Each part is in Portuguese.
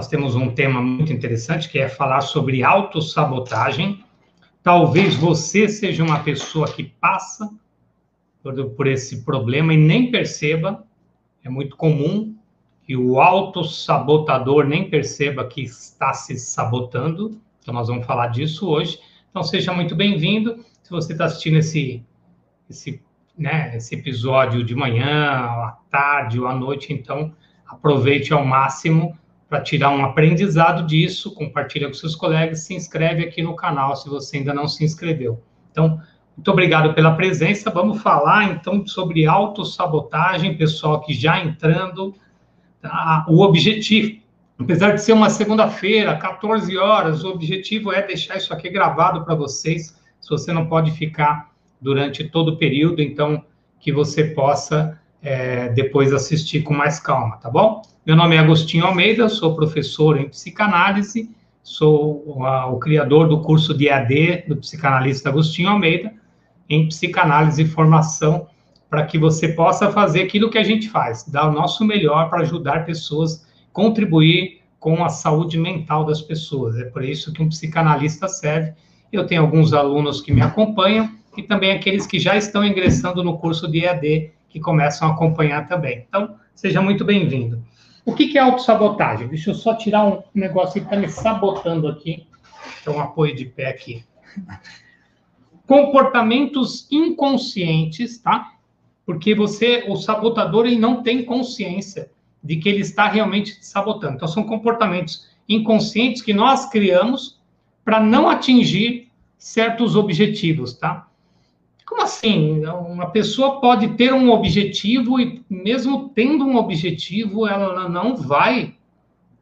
Nós temos um tema muito interessante que é falar sobre autossabotagem. Talvez você seja uma pessoa que passa por, por esse problema e nem perceba. É muito comum que o autossabotador nem perceba que está se sabotando. Então, nós vamos falar disso hoje. Então, seja muito bem-vindo. Se você está assistindo esse, esse, né, esse episódio de manhã, à tarde ou à noite, então aproveite ao máximo para tirar um aprendizado disso, compartilha com seus colegas, se inscreve aqui no canal se você ainda não se inscreveu. Então, muito obrigado pela presença. Vamos falar então sobre autossabotagem, pessoal que já entrando. Tá? O objetivo, apesar de ser uma segunda-feira, 14 horas, o objetivo é deixar isso aqui gravado para vocês, se você não pode ficar durante todo o período, então que você possa é, depois assistir com mais calma, tá bom? Meu nome é Agostinho Almeida, sou professor em psicanálise, sou o criador do curso de AD do psicanalista Agostinho Almeida, em psicanálise e formação, para que você possa fazer aquilo que a gente faz, dar o nosso melhor para ajudar pessoas, contribuir com a saúde mental das pessoas. É por isso que um psicanalista serve. Eu tenho alguns alunos que me acompanham e também aqueles que já estão ingressando no curso de EAD que começam a acompanhar também. Então, seja muito bem-vindo. O que, é autossabotagem? Deixa eu só tirar um negócio que está me sabotando aqui. Então, um apoio de pé aqui. Comportamentos inconscientes, tá? Porque você, o sabotador, ele não tem consciência de que ele está realmente sabotando. Então, são comportamentos inconscientes que nós criamos para não atingir certos objetivos, tá? Como assim? Uma pessoa pode ter um objetivo e, mesmo tendo um objetivo, ela não vai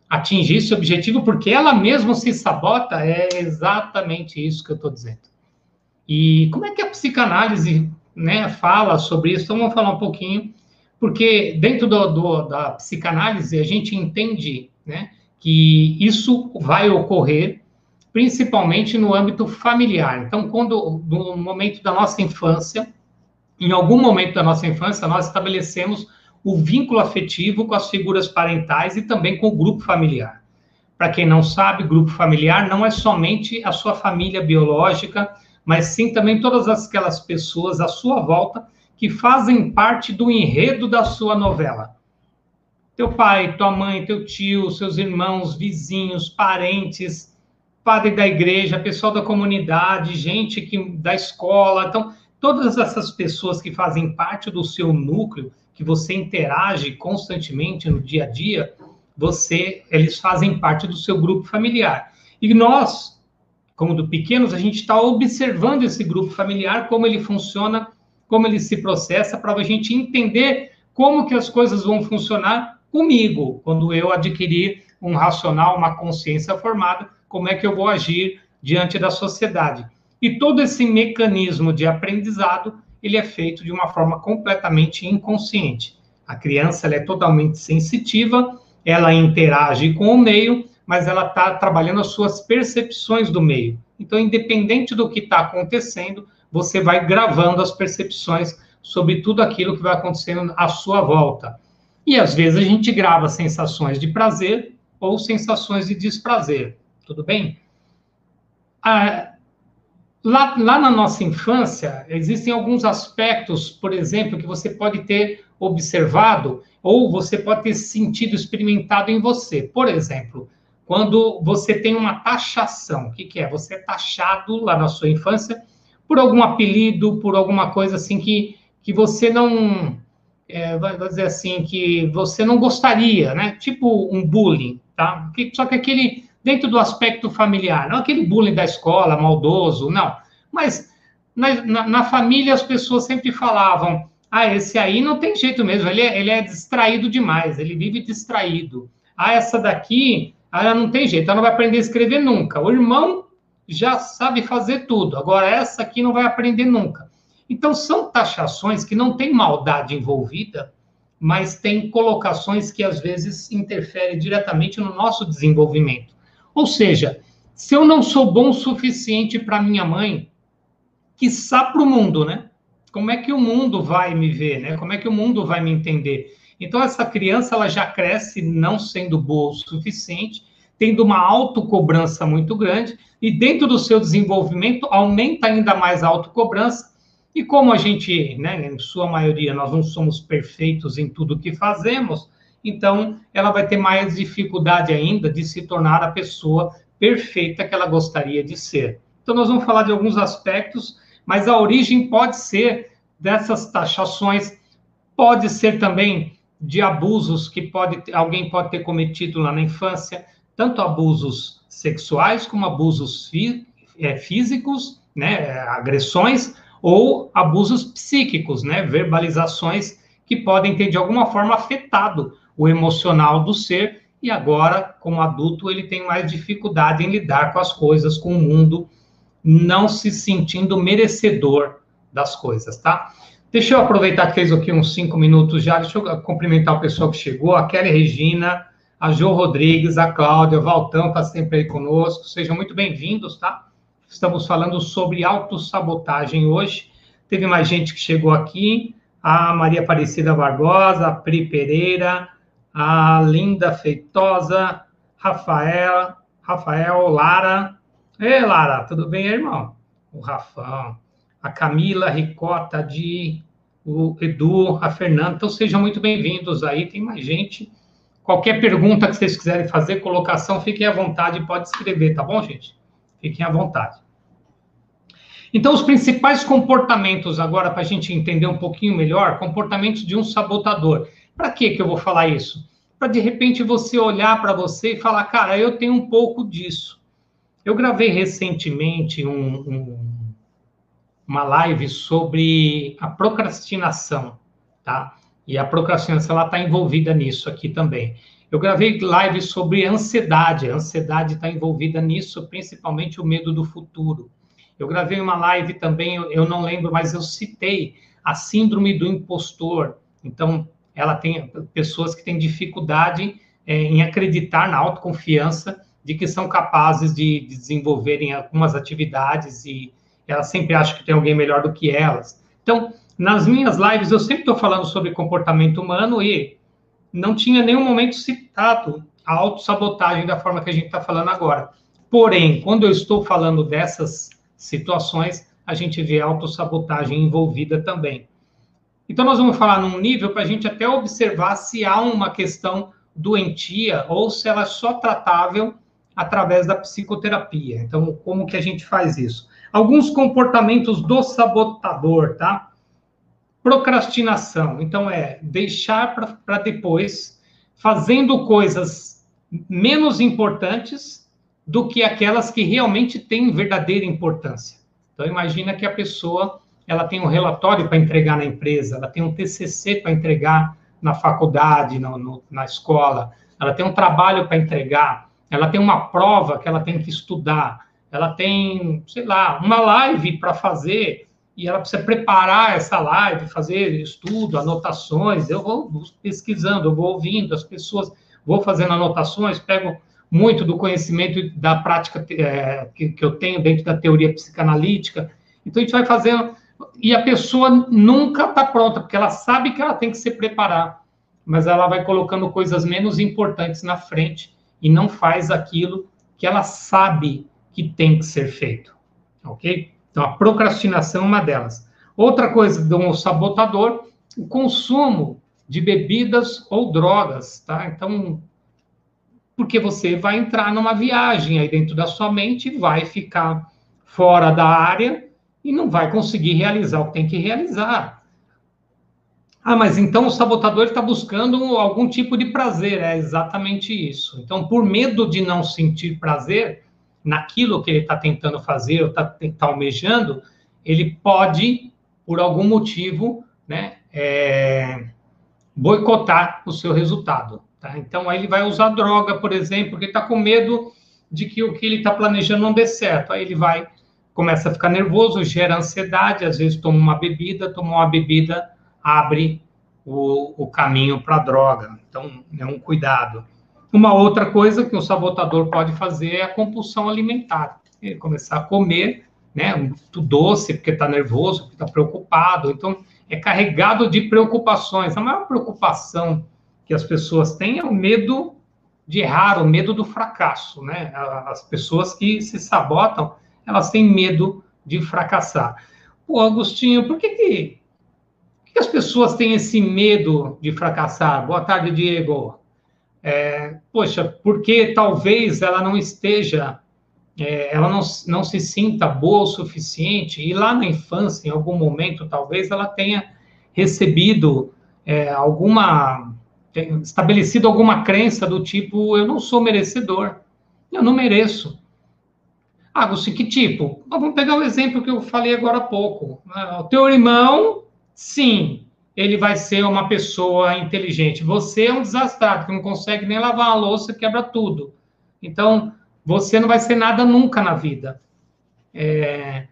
atingir esse objetivo porque ela mesma se sabota? É exatamente isso que eu estou dizendo. E como é que a psicanálise né, fala sobre isso? Então, vamos falar um pouquinho, porque dentro do, do, da psicanálise a gente entende né, que isso vai ocorrer principalmente no âmbito familiar. Então, quando no momento da nossa infância, em algum momento da nossa infância, nós estabelecemos o vínculo afetivo com as figuras parentais e também com o grupo familiar. Para quem não sabe, grupo familiar não é somente a sua família biológica, mas sim também todas aquelas pessoas à sua volta que fazem parte do enredo da sua novela. Teu pai, tua mãe, teu tio, seus irmãos, vizinhos, parentes, padre da igreja, pessoal da comunidade, gente que da escola. Então, todas essas pessoas que fazem parte do seu núcleo, que você interage constantemente no dia a dia, você, eles fazem parte do seu grupo familiar. E nós, como do pequenos, a gente está observando esse grupo familiar, como ele funciona, como ele se processa, para a gente entender como que as coisas vão funcionar comigo, quando eu adquirir um racional, uma consciência formada, como é que eu vou agir diante da sociedade. E todo esse mecanismo de aprendizado, ele é feito de uma forma completamente inconsciente. A criança é totalmente sensitiva, ela interage com o meio, mas ela está trabalhando as suas percepções do meio. Então, independente do que está acontecendo, você vai gravando as percepções sobre tudo aquilo que vai acontecendo à sua volta. E às vezes a gente grava sensações de prazer ou sensações de desprazer tudo bem? Ah, lá, lá na nossa infância, existem alguns aspectos, por exemplo, que você pode ter observado ou você pode ter sentido, experimentado em você. Por exemplo, quando você tem uma taxação, o que, que é? Você é taxado lá na sua infância por algum apelido, por alguma coisa assim que, que você não, é, vai dizer assim, que você não gostaria, né? Tipo um bullying, tá? Só que aquele dentro do aspecto familiar, não aquele bullying da escola, maldoso, não. Mas na, na, na família as pessoas sempre falavam: ah, esse aí não tem jeito mesmo, ele é, ele é distraído demais, ele vive distraído. Ah, essa daqui, ah, ela não tem jeito, ela não vai aprender a escrever nunca. O irmão já sabe fazer tudo. Agora, essa aqui não vai aprender nunca. Então, são taxações que não tem maldade envolvida, mas tem colocações que às vezes interferem diretamente no nosso desenvolvimento. Ou seja, se eu não sou bom o suficiente para minha mãe, quiçá para o mundo, né? Como é que o mundo vai me ver, né? Como é que o mundo vai me entender? Então, essa criança ela já cresce não sendo boa o suficiente, tendo uma autocobrança muito grande, e dentro do seu desenvolvimento aumenta ainda mais a autocobrança. E como a gente, né, em sua maioria, nós não somos perfeitos em tudo que fazemos, então ela vai ter mais dificuldade ainda de se tornar a pessoa perfeita que ela gostaria de ser. Então, nós vamos falar de alguns aspectos, mas a origem pode ser dessas taxações, pode ser também de abusos que pode, alguém pode ter cometido lá na infância, tanto abusos sexuais como abusos fí é, físicos, né, agressões, ou abusos psíquicos, né, verbalizações que podem ter de alguma forma afetado o emocional do ser e agora, como adulto, ele tem mais dificuldade em lidar com as coisas, com o mundo, não se sentindo merecedor das coisas, tá? Deixa eu aproveitar que fez aqui uns cinco minutos já, deixa eu cumprimentar o pessoal que chegou, a Kelly Regina, a Jo Rodrigues, a Cláudia, o Valtão está sempre aí conosco, sejam muito bem-vindos, tá? Estamos falando sobre autossabotagem hoje. Teve mais gente que chegou aqui, a Maria Aparecida Barbosa, a Pri Pereira, a Linda Feitosa, Rafael, Rafael, Lara. Ei, Lara, tudo bem, irmão? O Rafão a Camila Ricota de o Edu, a Fernanda. Então sejam muito bem-vindos aí, tem mais gente. Qualquer pergunta que vocês quiserem fazer, colocação, fiquem à vontade, pode escrever, tá bom, gente? Fiquem à vontade. Então, os principais comportamentos, agora, para a gente entender um pouquinho melhor, comportamentos de um sabotador. Para que que eu vou falar isso? Para, de repente, você olhar para você e falar, cara, eu tenho um pouco disso. Eu gravei recentemente um, um uma live sobre a procrastinação, tá? E a procrastinação ela está envolvida nisso aqui também. Eu gravei live sobre ansiedade, a ansiedade está envolvida nisso, principalmente o medo do futuro. Eu gravei uma live também, eu não lembro, mas eu citei a síndrome do impostor. Então, ela tem pessoas que têm dificuldade é, em acreditar na autoconfiança de que são capazes de, de desenvolverem algumas atividades e elas sempre acham que tem alguém melhor do que elas. Então, nas minhas lives, eu sempre estou falando sobre comportamento humano e não tinha nenhum momento citado a autossabotagem da forma que a gente está falando agora. Porém, quando eu estou falando dessas situações, a gente vê a autossabotagem envolvida também. Então, nós vamos falar num nível para a gente até observar se há uma questão doentia ou se ela é só tratável através da psicoterapia. Então, como que a gente faz isso? Alguns comportamentos do sabotador, tá? Procrastinação. Então, é deixar para depois, fazendo coisas menos importantes do que aquelas que realmente têm verdadeira importância. Então, imagina que a pessoa ela tem um relatório para entregar na empresa, ela tem um TCC para entregar na faculdade, no, no, na escola, ela tem um trabalho para entregar, ela tem uma prova que ela tem que estudar, ela tem, sei lá, uma live para fazer e ela precisa preparar essa live, fazer estudo, anotações. Eu vou pesquisando, eu vou ouvindo as pessoas, vou fazendo anotações, pego muito do conhecimento da prática é, que, que eu tenho dentro da teoria psicanalítica. Então a gente vai fazendo e a pessoa nunca está pronta porque ela sabe que ela tem que se preparar, mas ela vai colocando coisas menos importantes na frente e não faz aquilo que ela sabe que tem que ser feito, ok? Então, a procrastinação é uma delas. Outra coisa de um sabotador, o consumo de bebidas ou drogas, tá? Então, porque você vai entrar numa viagem aí dentro da sua mente, vai ficar fora da área e não vai conseguir realizar o que tem que realizar. Ah, mas então o sabotador está buscando algum tipo de prazer. É exatamente isso. Então, por medo de não sentir prazer, naquilo que ele está tentando fazer ou está tá almejando, ele pode, por algum motivo, né, é, boicotar o seu resultado. Tá? Então, aí ele vai usar droga, por exemplo, porque está com medo de que o que ele está planejando não dê certo. Aí ele vai, começa a ficar nervoso, gera ansiedade, às vezes toma uma bebida, toma uma bebida, abre o, o caminho para a droga. Então, é um cuidado. Uma outra coisa que o sabotador pode fazer é a compulsão alimentar. Ele começar a comer né, muito doce, porque está nervoso, porque está preocupado. Então, é carregado de preocupações. A maior preocupação que as pessoas têm é o medo de errar, o medo do fracasso. Né? As pessoas que se sabotam, elas têm medo de fracassar. Pô, Agostinho, por que, que, que as pessoas têm esse medo de fracassar? Boa tarde, Diego. É, poxa, porque talvez ela não esteja, é, ela não, não se sinta boa o suficiente, e lá na infância, em algum momento, talvez ela tenha recebido é, alguma, estabelecido alguma crença do tipo, eu não sou merecedor, eu não mereço. Você, que tipo? Vamos pegar o exemplo que eu falei agora há pouco. Né? O teu irmão, sim, ele vai ser uma pessoa inteligente. Você é um desastrado, que não consegue nem lavar a louça, quebra tudo. Então, você não vai ser nada nunca na vida. É...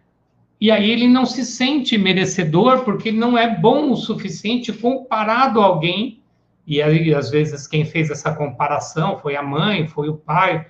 E aí ele não se sente merecedor porque ele não é bom o suficiente comparado a alguém. E aí, às vezes, quem fez essa comparação foi a mãe, foi o pai,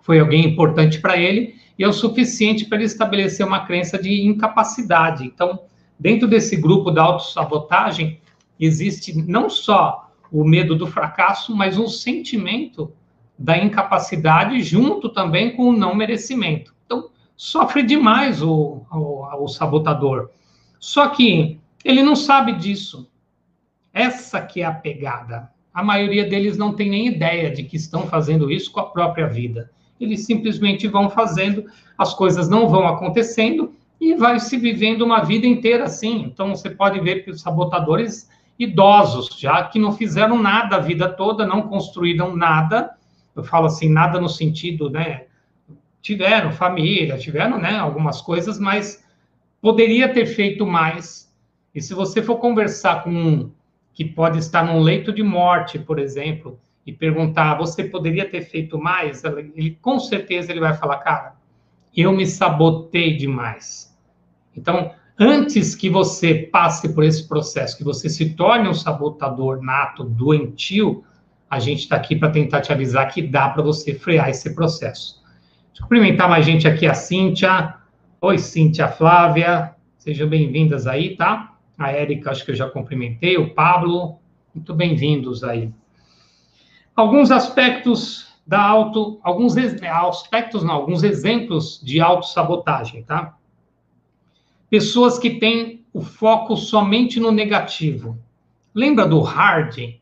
foi alguém importante para ele, e é o suficiente para ele estabelecer uma crença de incapacidade. Então, dentro desse grupo da autossabotagem, existe não só o medo do fracasso, mas um sentimento da incapacidade junto também com o não merecimento. Então, sofre demais o, o, o sabotador. Só que ele não sabe disso. Essa que é a pegada. A maioria deles não tem nem ideia de que estão fazendo isso com a própria vida. Eles simplesmente vão fazendo, as coisas não vão acontecendo e vai se vivendo uma vida inteira assim. Então, você pode ver que os sabotadores idosos, já que não fizeram nada a vida toda, não construíram nada, eu falo assim, nada no sentido, né? Tiveram família, tiveram, né, algumas coisas, mas poderia ter feito mais. E se você for conversar com um que pode estar num leito de morte, por exemplo, e perguntar, você poderia ter feito mais? Ele, com certeza ele vai falar, cara, eu me sabotei demais então, antes que você passe por esse processo, que você se torne um sabotador nato, doentio, a gente está aqui para tentar te avisar que dá para você frear esse processo. Deixa eu cumprimentar mais gente aqui, a Cíntia. Oi, Cíntia, Flávia. Sejam bem-vindas aí, tá? A Érica, acho que eu já cumprimentei. O Pablo, muito bem-vindos aí. Alguns aspectos da auto, alguns aspectos, não, alguns exemplos de autossabotagem, tá? pessoas que têm o foco somente no negativo. Lembra do Hard?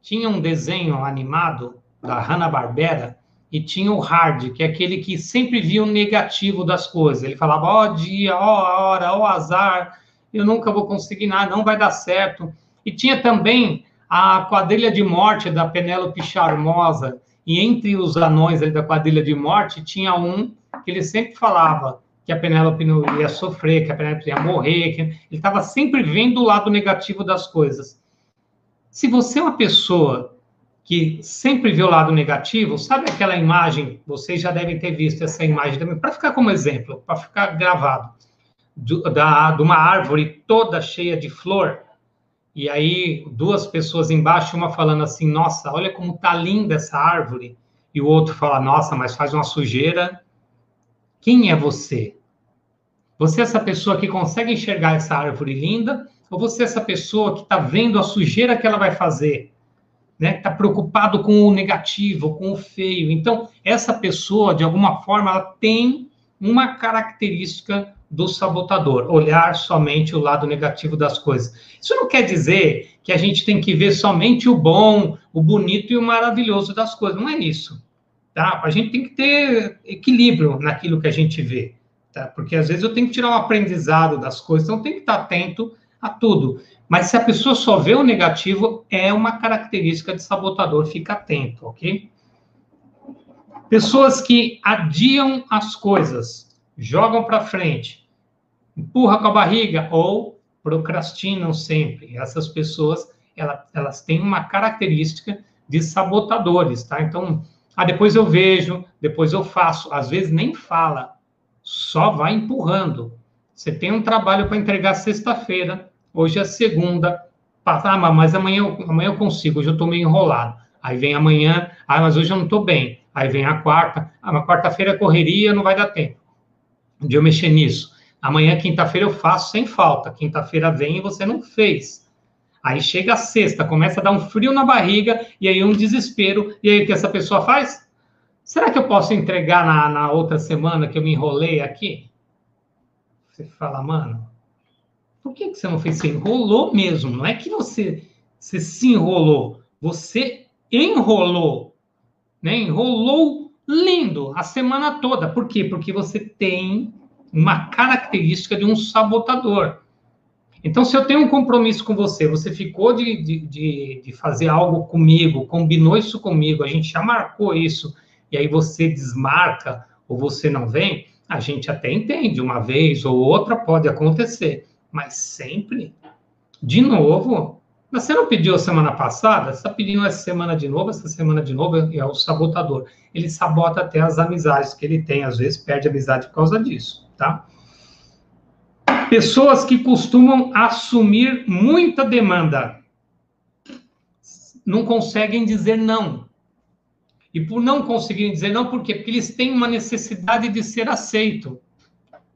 Tinha um desenho animado da Hanna-Barbera e tinha o Hard, que é aquele que sempre via o negativo das coisas. Ele falava, ó oh, dia, ó oh, hora, ó oh, azar, eu nunca vou conseguir nada, não vai dar certo. E tinha também a quadrilha de morte da Penélope Charmosa, e entre os anões da quadrilha de morte tinha um que ele sempre falava, que a Penélope ia sofrer, que a Penélope ia morrer, que ele estava sempre vendo o lado negativo das coisas. Se você é uma pessoa que sempre vê o lado negativo, sabe aquela imagem, vocês já devem ter visto essa imagem também, para ficar como exemplo, para ficar gravado, do, da, de uma árvore toda cheia de flor, e aí duas pessoas embaixo, uma falando assim, nossa, olha como tá linda essa árvore, e o outro fala, nossa, mas faz uma sujeira. Quem é você? Você é essa pessoa que consegue enxergar essa árvore linda? Ou você é essa pessoa que está vendo a sujeira que ela vai fazer? Né? Está preocupado com o negativo, com o feio. Então, essa pessoa, de alguma forma, ela tem uma característica do sabotador, olhar somente o lado negativo das coisas. Isso não quer dizer que a gente tem que ver somente o bom, o bonito e o maravilhoso das coisas. Não é isso. Tá? A gente tem que ter equilíbrio naquilo que a gente vê tá? Porque às vezes eu tenho que tirar um aprendizado das coisas, então tenho que estar atento a tudo. Mas se a pessoa só vê o negativo, é uma característica de sabotador, fica atento, ok? Pessoas que adiam as coisas, jogam para frente, empurra com a barriga ou procrastinam sempre. Essas pessoas, elas, elas têm uma característica de sabotadores, tá? Então, Ah, depois eu vejo, depois eu faço. Às vezes nem fala, só vai empurrando. Você tem um trabalho para entregar sexta-feira, hoje é segunda. Ah, mas amanhã, amanhã eu consigo, hoje eu estou meio enrolado. Aí vem amanhã, ah, mas hoje eu não estou bem. Aí vem a quarta, ah, mas quarta-feira é correria, não vai dar tempo de eu mexer nisso. Amanhã, quinta-feira, eu faço sem falta. Quinta-feira vem e você não fez. Aí chega a sexta, começa a dar um frio na barriga, e aí um desespero. E aí o que essa pessoa faz? Será que eu posso entregar na, na outra semana que eu me enrolei aqui? Você fala, mano, por que, que você não fez? Você enrolou mesmo, não é que você, você se enrolou, você enrolou, né? Enrolou lindo a semana toda. Por quê? Porque você tem uma característica de um sabotador. Então, se eu tenho um compromisso com você, você ficou de, de, de, fazer algo comigo, combinou isso comigo, a gente já marcou isso, e aí você desmarca ou você não vem, a gente até entende, uma vez ou outra pode acontecer, mas sempre, de novo, você não pediu semana passada, você está pedindo essa semana de novo, essa semana de novo é o sabotador. Ele sabota até as amizades que ele tem, às vezes perde amizade por causa disso, tá? Pessoas que costumam assumir muita demanda não conseguem dizer não. E por não conseguirem dizer não, por quê? Porque eles têm uma necessidade de ser aceito.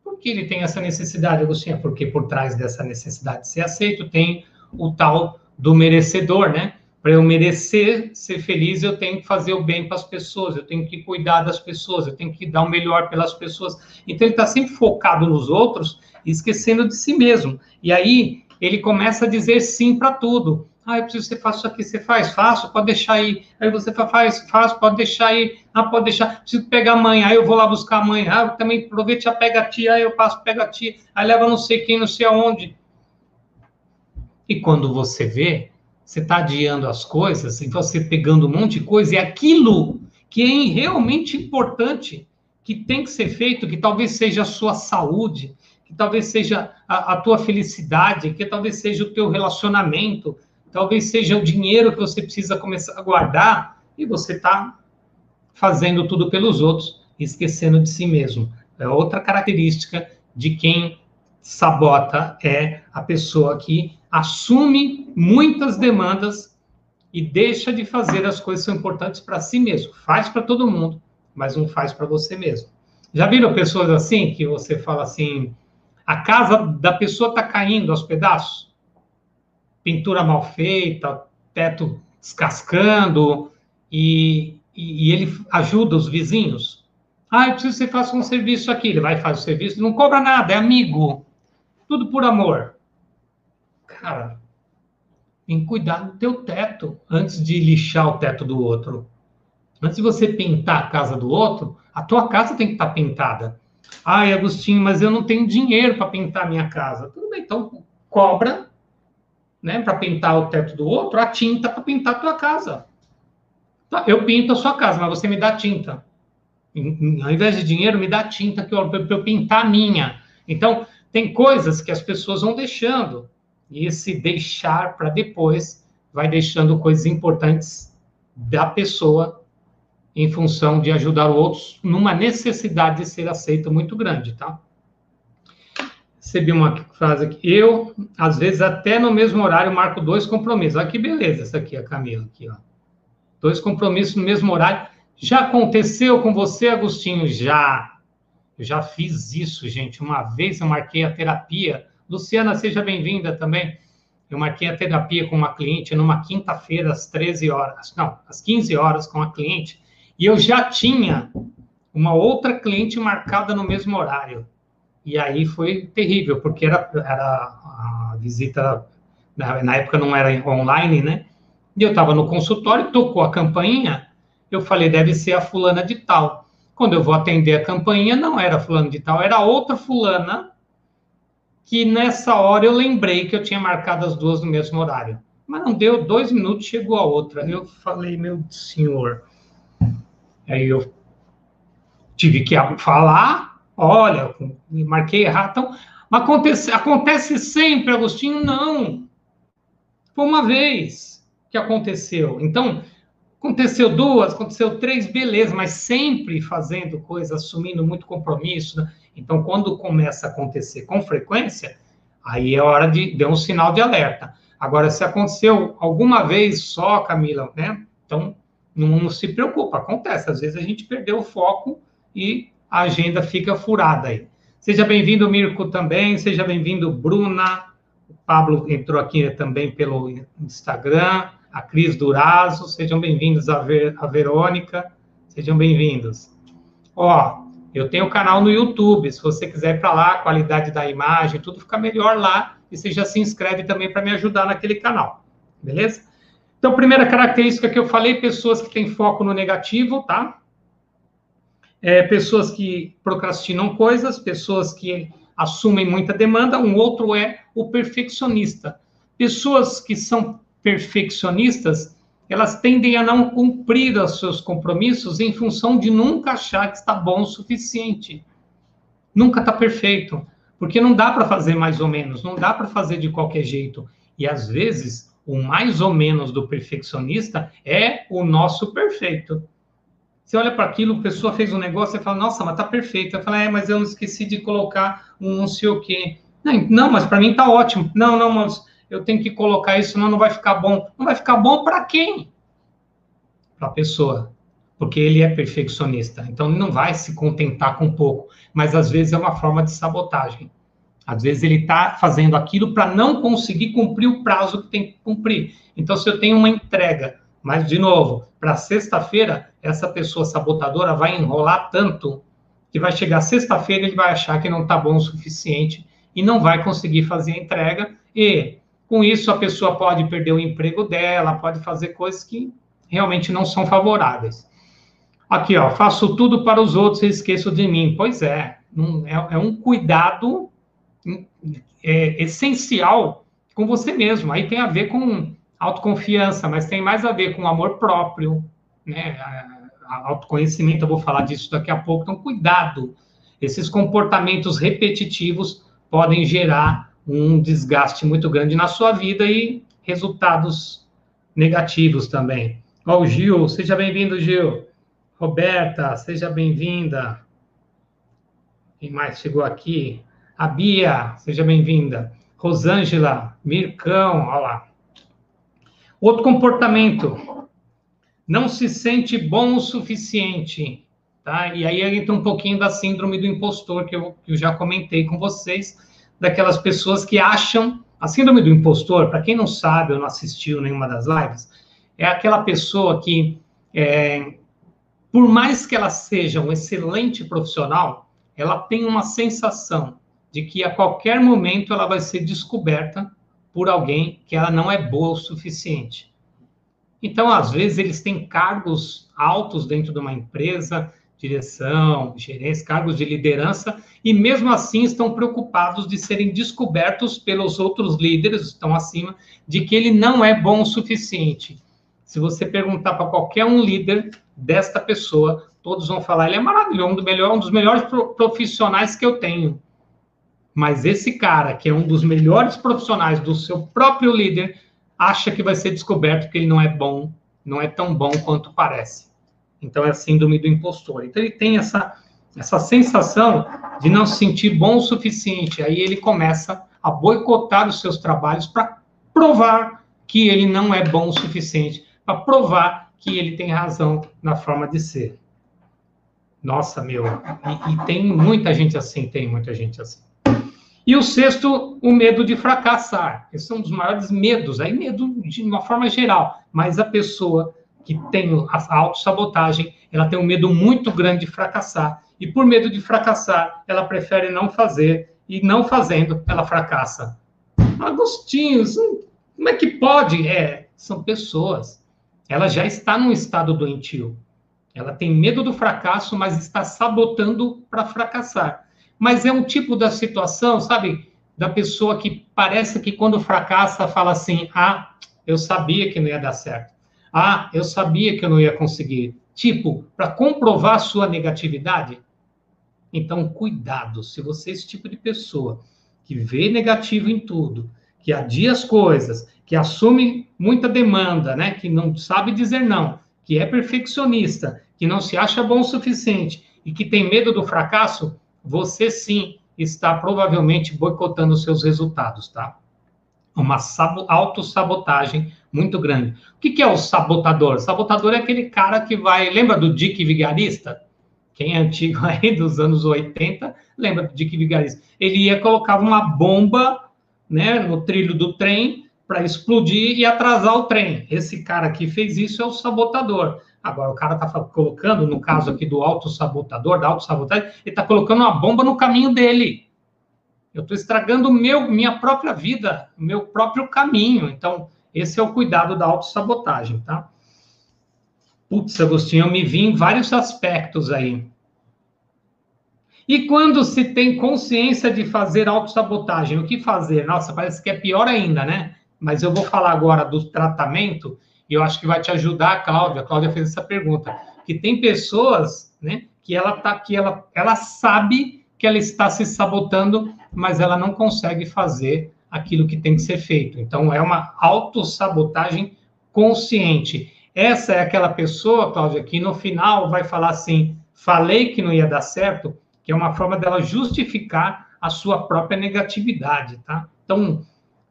Por que ele tem essa necessidade, Agostinho? Porque por trás dessa necessidade de ser aceito tem o tal do merecedor, né? Para eu merecer ser feliz, eu tenho que fazer o bem para as pessoas, eu tenho que cuidar das pessoas, eu tenho que dar o melhor pelas pessoas. Então, ele está sempre focado nos outros esquecendo de si mesmo. E aí, ele começa a dizer sim para tudo. Ah, eu preciso que você faça isso aqui, você faz, faço, pode deixar aí. Aí você faz, faz, pode deixar aí. Ah, pode deixar, preciso pegar a mãe, aí eu vou lá buscar a mãe. Ah, também aproveite já pega a tia, aí eu passo, pega a tia, aí leva não sei quem, não sei aonde. E quando você vê, você está adiando as coisas, e você pegando um monte de coisa, e aquilo que é realmente importante, que tem que ser feito, que talvez seja a sua saúde, que talvez seja a, a tua felicidade, que talvez seja o teu relacionamento, talvez seja o dinheiro que você precisa começar a guardar, e você está fazendo tudo pelos outros, esquecendo de si mesmo. É outra característica de quem sabota é a pessoa que assume muitas demandas e deixa de fazer as coisas que são importantes para si mesmo. Faz para todo mundo, mas não faz para você mesmo. Já viram pessoas assim que você fala assim: a casa da pessoa está caindo aos pedaços? Pintura mal feita, teto descascando, e, e, e ele ajuda os vizinhos. Ah, eu preciso que você faça um serviço aqui. Ele vai fazer o serviço, não cobra nada, é amigo. Tudo por amor. Cara, que cuidar do teu teto antes de lixar o teto do outro. Antes de você pintar a casa do outro, a tua casa tem que estar pintada. Ai, Agostinho, mas eu não tenho dinheiro para pintar a minha casa. Tudo bem, então cobra, né, para pintar o teto do outro, a tinta para pintar a tua casa. Tá, eu pinto a sua casa, mas você me dá tinta. Ao invés de dinheiro, me dá tinta que eu, para eu pintar a minha. Então, tem coisas que as pessoas vão deixando. E esse deixar para depois vai deixando coisas importantes da pessoa em função de ajudar outros numa necessidade de ser aceito muito grande, tá? Recebi uma frase aqui. Eu, às vezes, até no mesmo horário, marco dois compromissos. Olha que beleza essa aqui, a Camila, aqui, ó. Dois compromissos no mesmo horário. Já aconteceu com você, Agostinho? Já. Eu já fiz isso, gente. Uma vez eu marquei a terapia. Luciana, seja bem-vinda também. Eu marquei a terapia com uma cliente numa quinta-feira, às 13 horas. Não, às 15 horas com a cliente. E eu já tinha uma outra cliente marcada no mesmo horário. E aí foi terrível, porque era, era a visita, na, na época não era online, né? E eu estava no consultório, tocou a campainha, eu falei, deve ser a fulana de tal. Quando eu vou atender a campainha, não era fulano de tal, era outra fulana, que nessa hora eu lembrei que eu tinha marcado as duas no mesmo horário. Mas não deu dois minutos, chegou a outra. Eu falei, meu senhor. Aí eu tive que falar, olha, marquei errado. Então, acontece, acontece sempre, Agostinho? Não. Foi uma vez que aconteceu. Então, Aconteceu duas, aconteceu três, beleza, mas sempre fazendo coisa, assumindo muito compromisso. Né? Então, quando começa a acontecer com frequência, aí é hora de dar um sinal de alerta. Agora, se aconteceu alguma vez só, Camila, né? Então, não, não se preocupa, acontece. Às vezes a gente perdeu o foco e a agenda fica furada aí. Seja bem-vindo, Mirko, também. Seja bem-vindo, Bruna. O Pablo entrou aqui também pelo Instagram a Cris Durazo, sejam bem-vindos a, Ver, a Verônica, sejam bem-vindos. Ó, eu tenho um canal no YouTube, se você quiser ir para lá, a qualidade da imagem, tudo fica melhor lá, e você já se inscreve também para me ajudar naquele canal, beleza? Então, primeira característica que eu falei, pessoas que têm foco no negativo, tá? É, pessoas que procrastinam coisas, pessoas que assumem muita demanda, um outro é o perfeccionista. Pessoas que são perfeccionistas, elas tendem a não cumprir os seus compromissos em função de nunca achar que está bom o suficiente. Nunca está perfeito, porque não dá para fazer mais ou menos, não dá para fazer de qualquer jeito. E às vezes, o mais ou menos do perfeccionista é o nosso perfeito. Você olha para aquilo, a pessoa fez um negócio e fala, nossa, mas tá perfeito. Eu falo, é, mas eu esqueci de colocar um não sei o quê. Não, não mas para mim tá ótimo. Não, não, mas eu tenho que colocar isso, senão não vai ficar bom. Não vai ficar bom para quem? Para a pessoa. Porque ele é perfeccionista. Então, ele não vai se contentar com pouco. Mas, às vezes, é uma forma de sabotagem. Às vezes, ele está fazendo aquilo para não conseguir cumprir o prazo que tem que cumprir. Então, se eu tenho uma entrega, mas, de novo, para sexta-feira, essa pessoa sabotadora vai enrolar tanto que vai chegar sexta-feira ele vai achar que não está bom o suficiente e não vai conseguir fazer a entrega e com isso, a pessoa pode perder o emprego dela, pode fazer coisas que realmente não são favoráveis. Aqui, ó, faço tudo para os outros e esqueço de mim. Pois é, é, é um cuidado é, essencial com você mesmo. Aí tem a ver com autoconfiança, mas tem mais a ver com amor próprio, né? Autoconhecimento, eu vou falar disso daqui a pouco. Então, cuidado. Esses comportamentos repetitivos podem gerar um desgaste muito grande na sua vida e resultados negativos também. Ó, o Gil, seja bem-vindo, Gil. Roberta, seja bem-vinda. Quem mais chegou aqui? A Bia, seja bem-vinda. Rosângela, Mircão, olha lá. Outro comportamento, não se sente bom o suficiente, tá? E aí entra um pouquinho da síndrome do impostor que eu, que eu já comentei com vocês daquelas pessoas que acham. A síndrome do impostor, para quem não sabe ou não assistiu nenhuma das lives, é aquela pessoa que, é, por mais que ela seja um excelente profissional, ela tem uma sensação de que a qualquer momento ela vai ser descoberta por alguém que ela não é boa o suficiente. Então, às vezes, eles têm cargos altos dentro de uma empresa, direção, gerência, cargos de liderança, e mesmo assim estão preocupados de serem descobertos pelos outros líderes, estão acima, de que ele não é bom o suficiente. Se você perguntar para qualquer um líder desta pessoa, todos vão falar: ele é maravilhoso, um um dos melhores profissionais que eu tenho. Mas esse cara, que é um dos melhores profissionais do seu próprio líder, acha que vai ser descoberto que ele não é bom, não é tão bom quanto parece. Então, é a síndrome do impostor. Então, ele tem essa, essa sensação de não se sentir bom o suficiente. Aí ele começa a boicotar os seus trabalhos para provar que ele não é bom o suficiente, para provar que ele tem razão na forma de ser. Nossa, meu. E, e, tem muita gente assim, tem muita gente assim. E o sexto, o medo de fracassar. Esse é um dos maiores medos, aí medo de uma forma geral, mas a pessoa que tem a autossabotagem, ela tem um medo muito grande de fracassar. E por medo de fracassar, ela prefere não fazer, e não fazendo, ela fracassa. Agostinho, como é que pode? É, são pessoas. Ela já está num estado doentio. Ela tem medo do fracasso, mas está sabotando para fracassar. Mas é um tipo da situação, sabe? Da pessoa que parece que quando fracassa fala assim: ah, eu sabia que não ia dar certo. Ah, eu sabia que eu não ia conseguir. Tipo, para comprovar sua negatividade. Então, cuidado. Se você é esse tipo de pessoa que vê negativo em tudo, que adia as coisas, que assume muita demanda, né? Que não sabe dizer não, que é perfeccionista, que não se acha bom o suficiente e que tem medo do fracasso, você sim está provavelmente boicotando os seus resultados, tá? Uma autossabotagem muito grande. O que, que é o sabotador? O sabotador é aquele cara que vai. Lembra do Dick Vigarista? Quem é antigo aí dos anos 80, lembra do Dick Vigarista? Ele ia colocar uma bomba né, no trilho do trem para explodir e atrasar o trem. Esse cara que fez isso é o sabotador. Agora, o cara está colocando, no caso aqui do autossabotador, da autossabotagem, ele está colocando uma bomba no caminho dele. Eu estou estragando meu, minha própria vida, meu próprio caminho. Então, esse é o cuidado da autossabotagem, tá? Putz, Agostinho, eu me vi em vários aspectos aí. E quando se tem consciência de fazer autossabotagem, o que fazer? Nossa, parece que é pior ainda, né? Mas eu vou falar agora do tratamento e eu acho que vai te ajudar, Cláudia. A Cláudia fez essa pergunta. Que tem pessoas, né, que ela tá que ela ela sabe que ela está se sabotando, mas ela não consegue fazer aquilo que tem que ser feito. Então é uma autossabotagem consciente. Essa é aquela pessoa, Cláudia, que no final vai falar assim: "Falei que não ia dar certo", que é uma forma dela justificar a sua própria negatividade, tá? Então,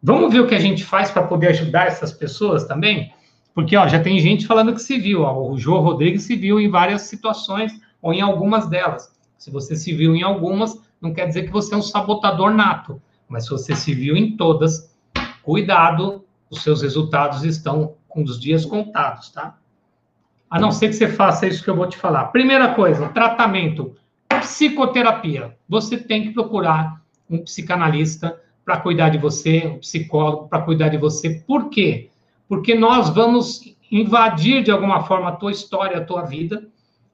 vamos ver o que a gente faz para poder ajudar essas pessoas também? Porque ó, já tem gente falando que se viu, ó, o João Rodrigues se viu em várias situações, ou em algumas delas. Se você se viu em algumas, não quer dizer que você é um sabotador nato, mas se você se viu em todas, cuidado, os seus resultados estão com os dias contados, tá? A não ser que você faça isso que eu vou te falar. Primeira coisa, tratamento, psicoterapia. Você tem que procurar um psicanalista para cuidar de você, um psicólogo para cuidar de você. Por quê? porque nós vamos invadir de alguma forma a tua história, a tua vida,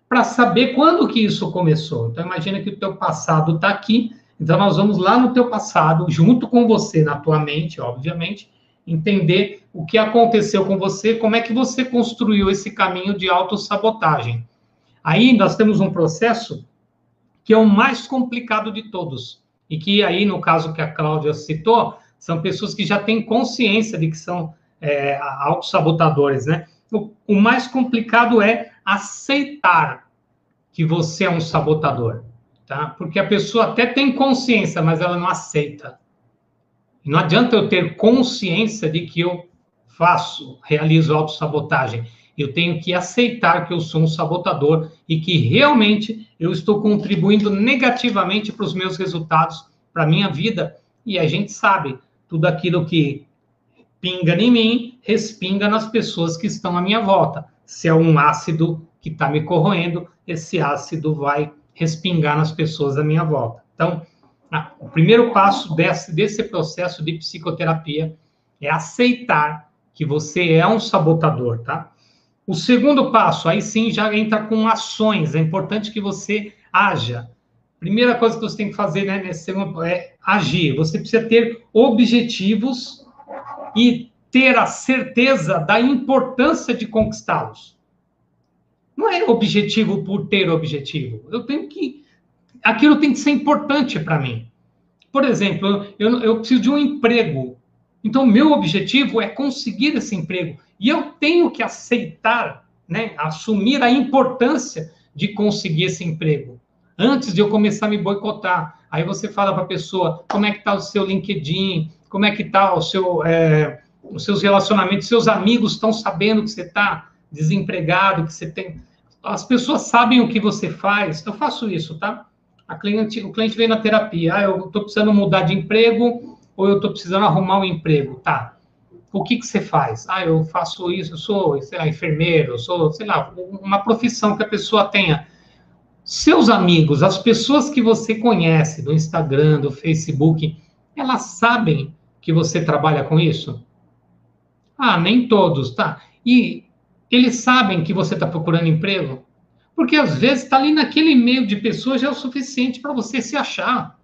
para saber quando que isso começou. Então imagina que o teu passado está aqui, então nós vamos lá no teu passado, junto com você, na tua mente, obviamente, entender o que aconteceu com você, como é que você construiu esse caminho de autossabotagem. Aí nós temos um processo que é o mais complicado de todos, e que aí, no caso que a Cláudia citou, são pessoas que já têm consciência de que são é, autossabotadores, né? O, o mais complicado é aceitar que você é um sabotador, tá? Porque a pessoa até tem consciência, mas ela não aceita. Não adianta eu ter consciência de que eu faço, realizo autossabotagem. Eu tenho que aceitar que eu sou um sabotador e que realmente eu estou contribuindo negativamente para os meus resultados, para a minha vida. E a gente sabe, tudo aquilo que pinga em mim, respinga nas pessoas que estão à minha volta. Se é um ácido que está me corroendo, esse ácido vai respingar nas pessoas à minha volta. Então, o primeiro passo desse, desse processo de psicoterapia é aceitar que você é um sabotador, tá? O segundo passo, aí sim, já entra com ações. É importante que você haja. Primeira coisa que você tem que fazer né, nesse segundo é agir. Você precisa ter objetivos e ter a certeza da importância de conquistá-los. Não é objetivo por ter objetivo. Eu tenho que. Aquilo tem que ser importante para mim. Por exemplo, eu, eu preciso de um emprego. Então, meu objetivo é conseguir esse emprego. E eu tenho que aceitar, né, assumir a importância de conseguir esse emprego. Antes de eu começar a me boicotar. Aí você fala para a pessoa como é que está o seu LinkedIn, como é que está o seu, é, os seus relacionamentos, seus amigos estão sabendo que você está desempregado, que você tem. As pessoas sabem o que você faz. Eu faço isso, tá? A cliente, o cliente vem na terapia. Ah, eu estou precisando mudar de emprego ou eu estou precisando arrumar um emprego. Tá. O que, que você faz? Ah, eu faço isso, eu sou, sei lá, enfermeiro, eu sou, sei lá, uma profissão que a pessoa tenha. Seus amigos, as pessoas que você conhece do Instagram, do Facebook, elas sabem que você trabalha com isso? Ah, nem todos, tá? E eles sabem que você está procurando emprego? Porque às vezes está ali naquele meio de pessoas já é o suficiente para você se achar.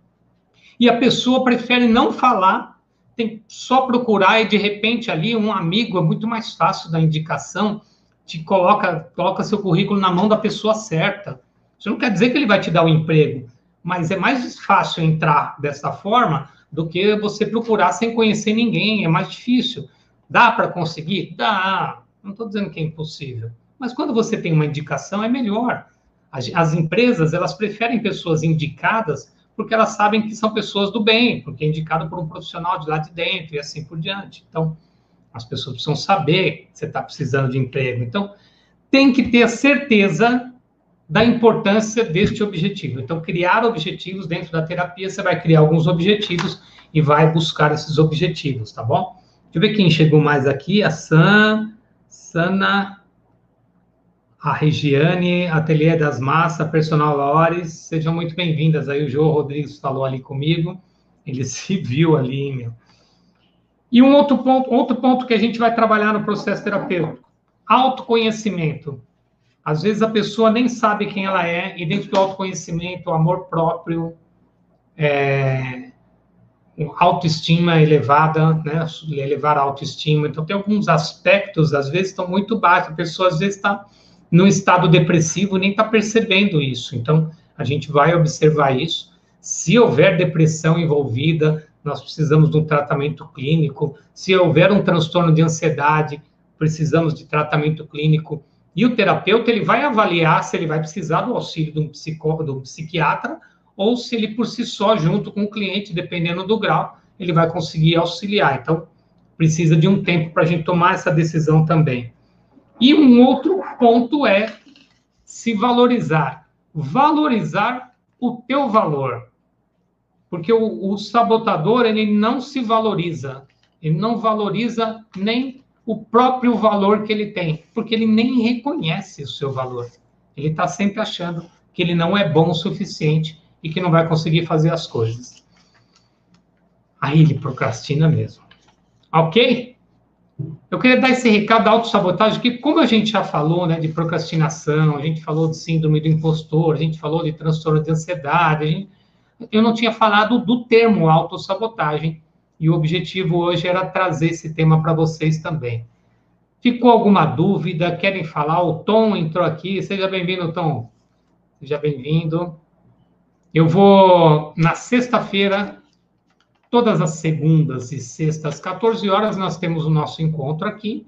E a pessoa prefere não falar, tem só procurar e de repente ali um amigo é muito mais fácil da indicação, te coloca, coloca seu currículo na mão da pessoa certa. Isso não quer dizer que ele vai te dar o um emprego, mas é mais fácil entrar dessa forma do que você procurar sem conhecer ninguém, é mais difícil. Dá para conseguir? Dá. Não estou dizendo que é impossível, Mas quando você tem uma indicação, é melhor. As, as empresas, elas preferem pessoas indicadas porque elas sabem que são pessoas do bem, porque é indicado por um profissional de lá de dentro e assim por diante. Então, as pessoas precisam saber que você está precisando de emprego. Então, tem que ter a certeza da importância deste objetivo. Então, criar objetivos dentro da terapia, você vai criar alguns objetivos e vai buscar esses objetivos, tá bom? Deixa eu ver quem chegou mais aqui. A San, Sana, a Regiane, Ateliê das Massas, Personal Lores. Sejam muito bem-vindas. Aí o João Rodrigues falou ali comigo. Ele se viu ali, meu. E um outro ponto, outro ponto que a gente vai trabalhar no processo terapêutico, autoconhecimento. Às vezes a pessoa nem sabe quem ela é, e dentro do autoconhecimento, o amor próprio, é, autoestima elevada, né? Elevar a autoestima. Então, tem alguns aspectos, às vezes, estão muito baixos. A pessoa, às vezes, está num estado depressivo nem está percebendo isso. Então, a gente vai observar isso. Se houver depressão envolvida, nós precisamos de um tratamento clínico. Se houver um transtorno de ansiedade, precisamos de tratamento clínico. E o terapeuta ele vai avaliar se ele vai precisar do auxílio de um, psicó, de um psiquiatra ou se ele por si só, junto com o cliente, dependendo do grau, ele vai conseguir auxiliar. Então, precisa de um tempo para a gente tomar essa decisão também. E um outro ponto é se valorizar. Valorizar o teu valor. Porque o, o sabotador, ele não se valoriza. Ele não valoriza nem o próprio valor que ele tem, porque ele nem reconhece o seu valor. Ele está sempre achando que ele não é bom o suficiente e que não vai conseguir fazer as coisas. Aí ele procrastina mesmo. Ok? Eu queria dar esse recado da autossabotagem, que como a gente já falou, né, de procrastinação, a gente falou de síndrome do impostor, a gente falou de transtorno de ansiedade, gente, eu não tinha falado do termo autossabotagem, e o objetivo hoje era trazer esse tema para vocês também. Ficou alguma dúvida? Querem falar? O Tom entrou aqui. Seja bem-vindo, Tom. Seja bem-vindo. Eu vou, na sexta-feira, todas as segundas e sextas, 14 horas, nós temos o nosso encontro aqui.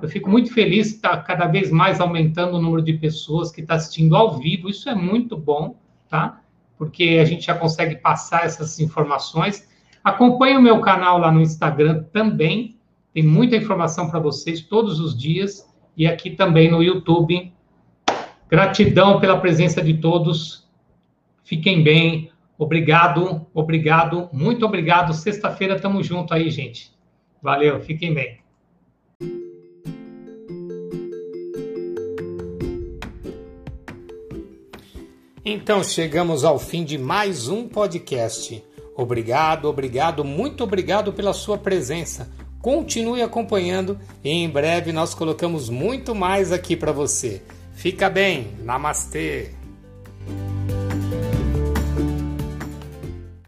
Eu fico muito feliz está cada vez mais aumentando o número de pessoas que está assistindo ao vivo. Isso é muito bom, tá? Porque a gente já consegue passar essas informações. Acompanhe o meu canal lá no Instagram também. Tem muita informação para vocês todos os dias. E aqui também no YouTube. Gratidão pela presença de todos. Fiquem bem. Obrigado, obrigado, muito obrigado. Sexta-feira estamos junto aí, gente. Valeu, fiquem bem. Então chegamos ao fim de mais um podcast. Obrigado, obrigado, muito obrigado pela sua presença. Continue acompanhando e em breve nós colocamos muito mais aqui para você. Fica bem, namastê!